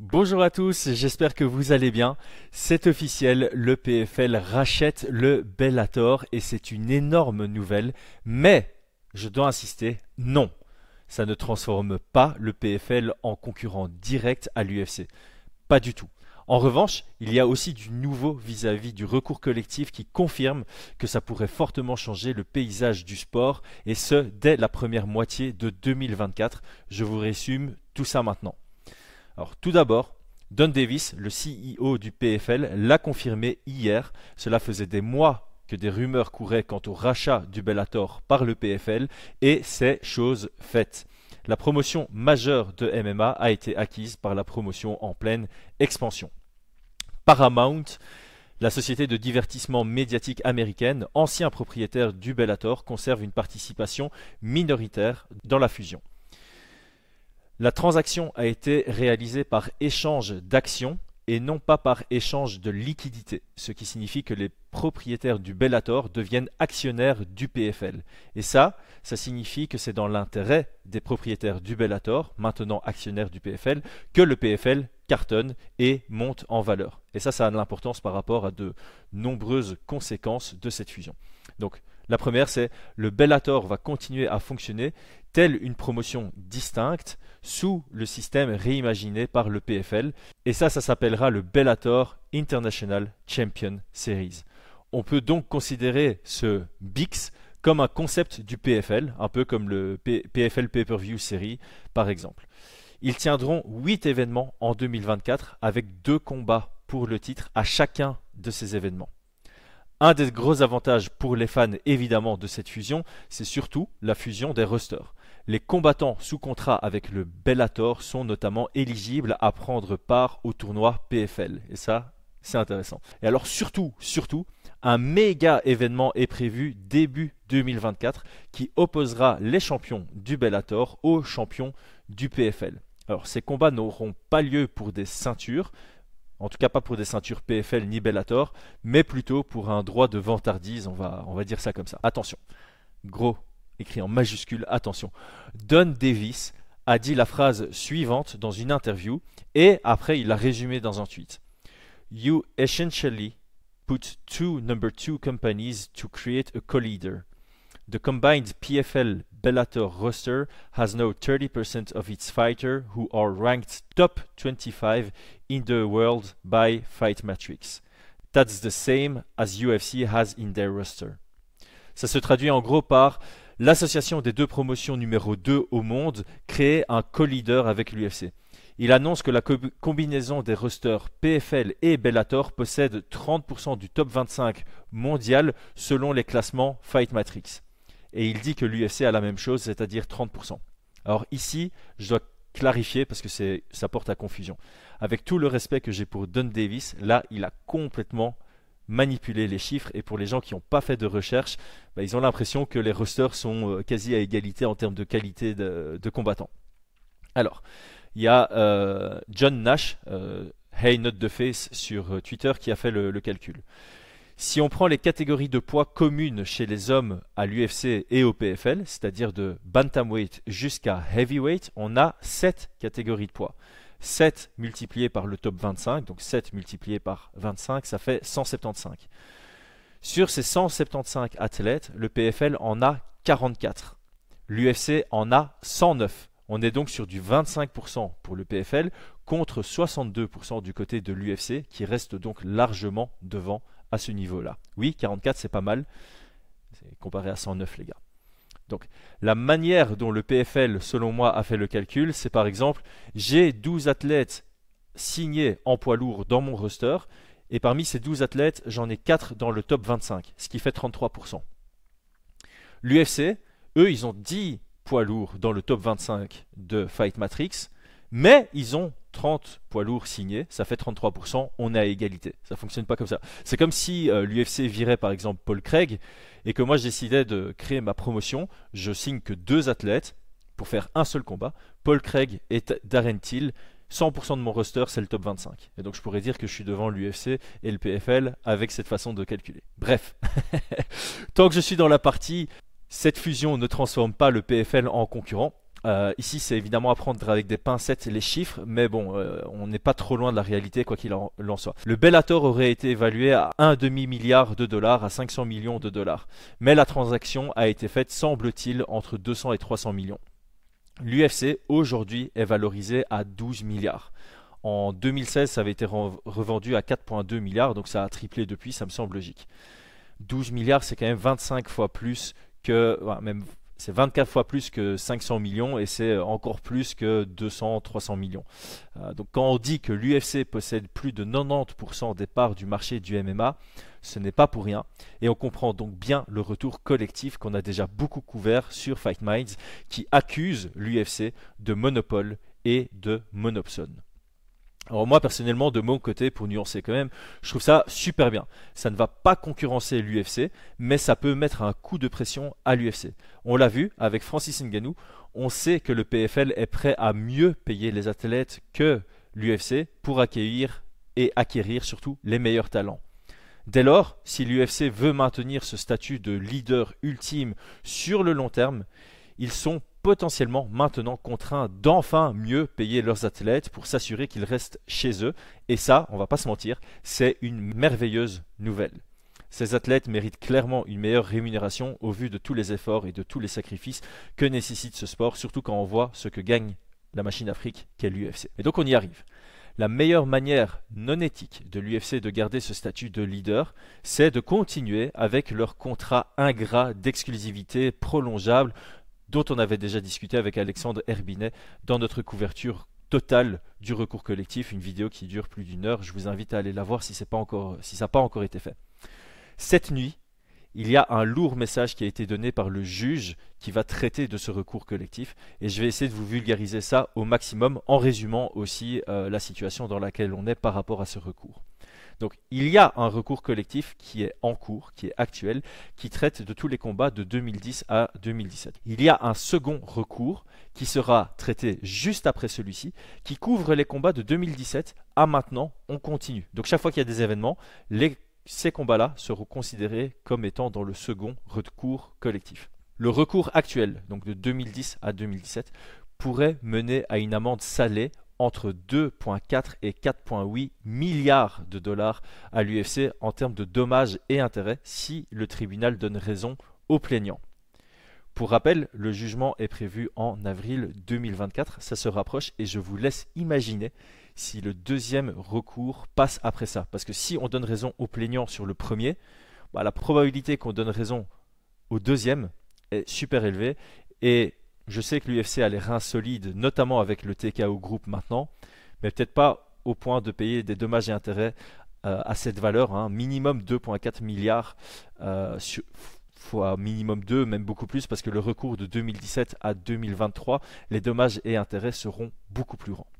Bonjour à tous, j'espère que vous allez bien. C'est officiel, le PFL rachète le Bellator et c'est une énorme nouvelle. Mais, je dois insister, non, ça ne transforme pas le PFL en concurrent direct à l'UFC. Pas du tout. En revanche, il y a aussi du nouveau vis-à-vis du recours collectif qui confirme que ça pourrait fortement changer le paysage du sport, et ce, dès la première moitié de 2024. Je vous résume tout ça maintenant. Tout d'abord, Don Davis, le CEO du PFL, l'a confirmé hier. Cela faisait des mois que des rumeurs couraient quant au rachat du Bellator par le PFL, et c'est chose faite. La promotion majeure de MMA a été acquise par la promotion en pleine expansion. Paramount, la société de divertissement médiatique américaine, ancien propriétaire du Bellator, conserve une participation minoritaire dans la fusion. La transaction a été réalisée par échange d'actions et non pas par échange de liquidités, ce qui signifie que les propriétaires du Bellator deviennent actionnaires du PFL. Et ça, ça signifie que c'est dans l'intérêt des propriétaires du Bellator, maintenant actionnaires du PFL, que le PFL cartonne et monte en valeur. Et ça, ça a de l'importance par rapport à de nombreuses conséquences de cette fusion. Donc, la première, c'est le Bellator va continuer à fonctionner telle une promotion distincte sous le système réimaginé par le PFL. Et ça, ça s'appellera le Bellator International Champion Series. On peut donc considérer ce BIX comme un concept du PFL, un peu comme le PFL Pay-Per-View Series par exemple. Ils tiendront 8 événements en 2024 avec deux combats pour le titre à chacun de ces événements. Un des gros avantages pour les fans évidemment de cette fusion, c'est surtout la fusion des rosters. Les combattants sous contrat avec le Bellator sont notamment éligibles à prendre part au tournoi PFL. Et ça, c'est intéressant. Et alors surtout, surtout, un méga événement est prévu début 2024 qui opposera les champions du Bellator aux champions du PFL. Alors ces combats n'auront pas lieu pour des ceintures, en tout cas pas pour des ceintures PFL ni Bellator, mais plutôt pour un droit de vantardise, on va, on va dire ça comme ça. Attention, gros, écrit en majuscule, attention. Don Davis a dit la phrase suivante dans une interview, et après il l'a résumé dans un tweet. You essentially put two number two companies to create a co-leader. The combined PFL Bellator roster has now 30% of its fighters who are ranked top 25 in the world by Fight Matrix. That's the same as UFC has in their roster. Ça se traduit en gros par l'association des deux promotions numéro 2 au monde crée un co-leader avec l'UFC. Il annonce que la combinaison des rosters PFL et Bellator possède 30% du top 25 mondial selon les classements Fight Matrix et il dit que l'UFC a la même chose, c'est-à-dire 30%. Alors ici, je dois clarifier parce que ça porte à confusion. Avec tout le respect que j'ai pour Don Davis, là, il a complètement manipulé les chiffres et pour les gens qui n'ont pas fait de recherche, bah, ils ont l'impression que les rosters sont euh, quasi à égalité en termes de qualité de, combattants. Alors, il y a euh, John Nash, euh, Hey Not the Face sur Twitter, qui a fait le calcul. Si on prend les catégories de poids communes chez les hommes à l'UFC et au PFL, c'est-à-dire de bantamweight jusqu'à heavyweight, on a 7 catégories de poids. 7 multiplié par le top 25, donc 7 multiplié par 25, ça fait 175. Sur ces 175 athlètes, le PFL en a 44. L'UFC en a 109. On est donc sur du 25% pour le PFL contre 62% du côté de l'UFC qui reste donc largement devant à ce niveau-là. Oui, 44, c'est pas mal, comparé à 109, les gars. Donc, la manière dont le PFL, selon moi, a fait le calcul, c'est par exemple, j'ai 12 athlètes signés en poids lourd dans mon roster, et parmi ces 12 athlètes, j'en ai 4 dans le top 25, ce qui fait 33%. L'UFC, eux, ils ont 10 poids lourds dans le top 25 de Fight Matrix, mais ils ont 30 poids lourds signés, ça fait 33%, on est à égalité. Ça fonctionne pas comme ça. C'est comme si euh, l'UFC virait par exemple Paul Craig et que moi je décidais de créer ma promotion, je signe que deux athlètes pour faire un seul combat, Paul Craig et Darren Till. 100% de mon roster, c'est le top 25. Et donc je pourrais dire que je suis devant l'UFC et le PFL avec cette façon de calculer. Bref, tant que je suis dans la partie, cette fusion ne transforme pas le PFL en concurrent. Euh, ici, c'est évidemment à prendre avec des pincettes les chiffres, mais bon, euh, on n'est pas trop loin de la réalité, quoi qu'il en, soit. Le Bellator aurait été évalué à un demi-milliard de dollars, à 500 millions de dollars. Mais la transaction a été faite, semble-t-il, entre 200 et 300 millions. L'UFC, aujourd'hui, est valorisé à 12 milliards. En 2016, ça avait été revendu à 4,2 milliards, donc ça a triplé depuis, ça me semble logique. 12 milliards, c'est quand même 25 fois plus que, c'est 24 fois plus que 500 millions et c'est encore plus que 200-300 millions. Euh, donc quand on dit que l'UFC possède plus de 90% des parts du marché du MMA, ce n'est pas pour rien. Et on comprend donc bien le retour collectif qu'on a déjà beaucoup couvert sur Fight Minds qui accuse l'UFC de monopole et de monopsone. Alors moi personnellement de mon côté pour nuancer quand même, je trouve ça super bien. Ça ne va pas concurrencer l'UFC, mais ça peut mettre un coup de pression à l'UFC. On l'a vu avec Francis Ngannou, on sait que le PFL est prêt à mieux payer les athlètes que l'UFC pour accueillir et acquérir surtout les meilleurs talents. Dès lors, si l'UFC veut maintenir ce statut de leader ultime sur le long terme, ils sont potentiellement maintenant contraints d'enfin mieux payer leurs athlètes pour s'assurer qu'ils restent chez eux. Et ça, on va pas se mentir, c'est une merveilleuse nouvelle. Ces athlètes méritent clairement une meilleure rémunération au vu de tous les efforts et de tous les sacrifices que nécessite ce sport, surtout quand on voit ce que gagne la machine Afrique qu'est l'UFC. Et donc on y arrive. La meilleure manière non éthique de l'UFC de garder ce statut de leader, c'est de continuer avec leur contrat ingrat d'exclusivité prolongeable dont on avait déjà discuté avec Alexandre Herbinet dans notre couverture totale du recours collectif, une vidéo qui dure plus d'une heure. Je vous invite à aller la voir si, ça n'a pas encore été fait. Cette nuit, il y a un lourd message qui a été donné par le juge qui va traiter de ce recours collectif et je vais essayer de vous vulgariser ça au maximum en résumant aussi euh, la situation dans laquelle on est par rapport à ce recours. Donc il y a un recours collectif qui est en cours, qui est actuel, qui traite de tous les combats de 2010 à 2017. Il y a un second recours qui sera traité juste après celui-ci, qui couvre les combats de 2017 à maintenant, on continue. Donc chaque fois qu'il y a des événements, ces combats-là seront considérés comme étant dans le second recours collectif. Le recours actuel, donc de 2010 à 2017, pourrait mener à une amende salée entre 2,4 et 4,8 milliards de dollars à l'UFC en termes de dommages et intérêts si le tribunal donne raison aux plaignants. Pour rappel, le jugement est prévu en avril 2024, ça se rapproche et je vous laisse imaginer si le deuxième recours passe après ça. Parce que si on donne raison aux plaignants sur le premier, bah, la probabilité qu'on donne raison au deuxième est super élevée et je sais que l'UFC a les reins solides, notamment avec le TKO Group maintenant, mais peut-être pas au point de payer des dommages et intérêts euh, à cette valeur, hein. minimum 2,4 milliards euh, fois minimum 2, même beaucoup plus, parce que le recours de 2017 à 2023, les dommages et intérêts seront beaucoup plus grands.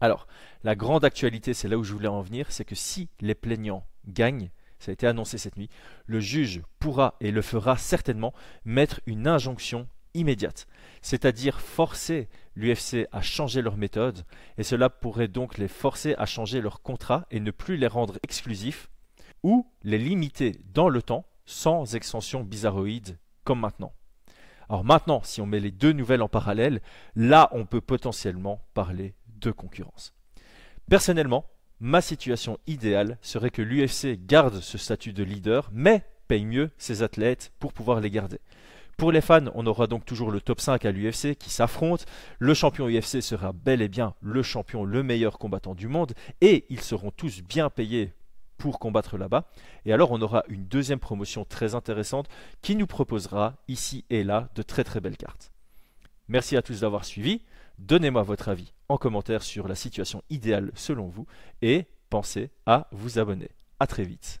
Alors, la grande actualité, c'est là où je voulais en venir, c'est que si les plaignants gagnent, ça a été annoncé cette nuit, le juge pourra et le fera certainement mettre une injonction immédiate, c'est-à-dire forcer l'UFC à changer leur méthode, et cela pourrait donc les forcer à changer leur contrat et ne plus les rendre exclusifs, ou les limiter dans le temps sans extension bizarroïde comme maintenant. Alors maintenant, si on met les deux nouvelles en parallèle, là on peut potentiellement parler de concurrence. Personnellement, ma situation idéale serait que l'UFC garde ce statut de leader, mais paye mieux ses athlètes pour pouvoir les garder. Pour les fans, on aura donc toujours le top 5 à l'UFC qui s'affronte. Le champion UFC sera bel et bien le champion, le meilleur combattant du monde, et ils seront tous bien payés pour combattre là-bas. Et alors on aura une deuxième promotion très intéressante qui nous proposera ici et là de très très belles cartes. Merci à tous d'avoir suivi. Donnez-moi votre avis en commentaire sur la situation idéale selon vous et pensez à vous abonner. A très vite.